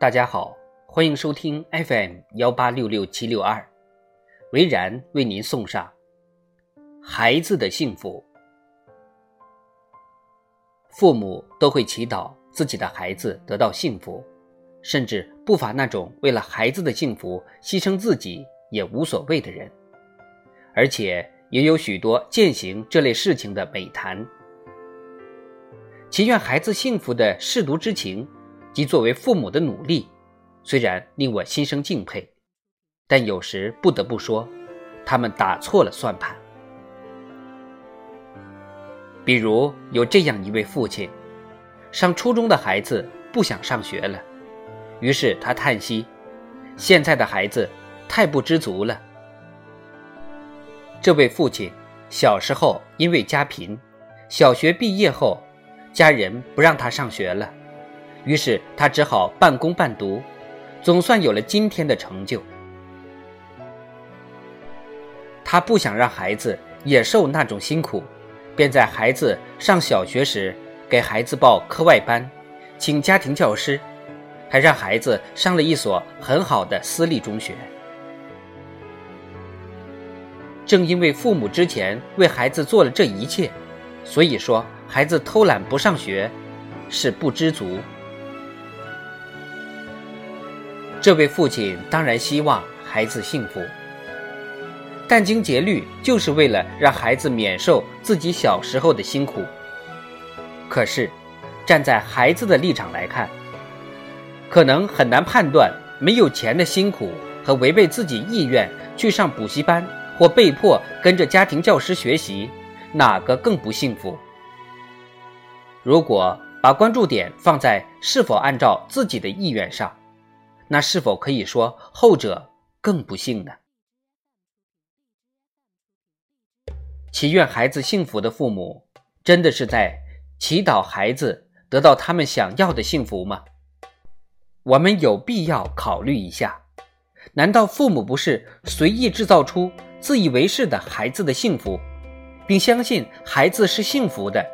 大家好，欢迎收听 FM 幺八六六七六二，维然为您送上孩子的幸福。父母都会祈祷自己的孩子得到幸福，甚至不乏那种为了孩子的幸福牺牲自己也无所谓的人，而且也有许多践行这类事情的美谈。祈愿孩子幸福的舐犊之情。及作为父母的努力，虽然令我心生敬佩，但有时不得不说，他们打错了算盘。比如有这样一位父亲，上初中的孩子不想上学了，于是他叹息：“现在的孩子太不知足了。”这位父亲小时候因为家贫，小学毕业后，家人不让他上学了。于是他只好半工半读，总算有了今天的成就。他不想让孩子也受那种辛苦，便在孩子上小学时给孩子报课外班，请家庭教师，还让孩子上了一所很好的私立中学。正因为父母之前为孩子做了这一切，所以说孩子偷懒不上学是不知足。这位父亲当然希望孩子幸福，殚精竭虑就是为了让孩子免受自己小时候的辛苦。可是，站在孩子的立场来看，可能很难判断没有钱的辛苦和违背自己意愿去上补习班或被迫跟着家庭教师学习，哪个更不幸福。如果把关注点放在是否按照自己的意愿上，那是否可以说后者更不幸呢？祈愿孩子幸福的父母，真的是在祈祷孩子得到他们想要的幸福吗？我们有必要考虑一下：难道父母不是随意制造出自以为是的孩子的幸福，并相信孩子是幸福的，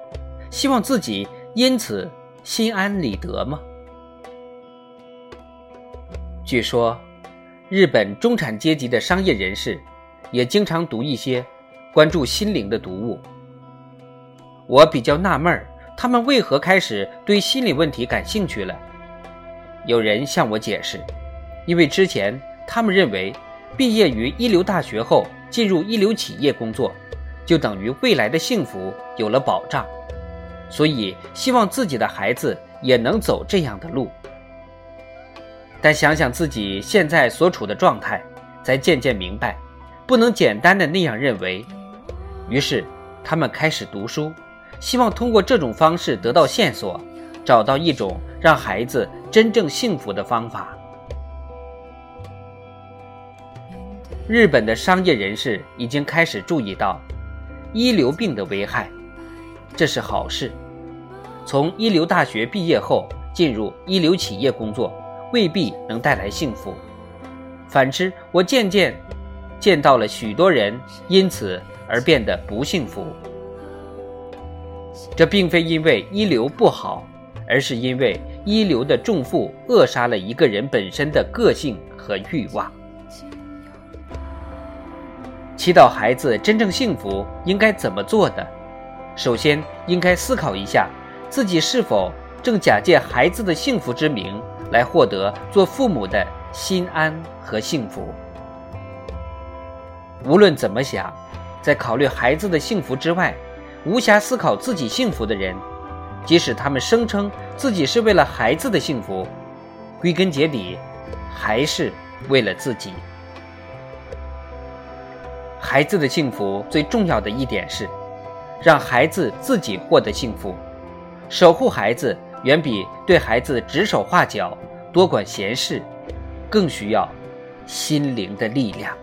希望自己因此心安理得吗？据说，日本中产阶级的商业人士也经常读一些关注心灵的读物。我比较纳闷儿，他们为何开始对心理问题感兴趣了？有人向我解释，因为之前他们认为，毕业于一流大学后进入一流企业工作，就等于未来的幸福有了保障，所以希望自己的孩子也能走这样的路。但想想自己现在所处的状态，才渐渐明白，不能简单的那样认为。于是，他们开始读书，希望通过这种方式得到线索，找到一种让孩子真正幸福的方法。日本的商业人士已经开始注意到一流病的危害，这是好事。从一流大学毕业后，进入一流企业工作。未必能带来幸福，反之，我渐渐见到了许多人因此而变得不幸福。这并非因为一流不好，而是因为一流的重负扼杀了一个人本身的个性和欲望。祈祷孩子真正幸福应该怎么做的？首先，应该思考一下自己是否正假借孩子的幸福之名。来获得做父母的心安和幸福。无论怎么想，在考虑孩子的幸福之外，无暇思考自己幸福的人，即使他们声称自己是为了孩子的幸福，归根结底，还是为了自己。孩子的幸福最重要的一点是，让孩子自己获得幸福，守护孩子。远比对孩子指手画脚、多管闲事，更需要心灵的力量。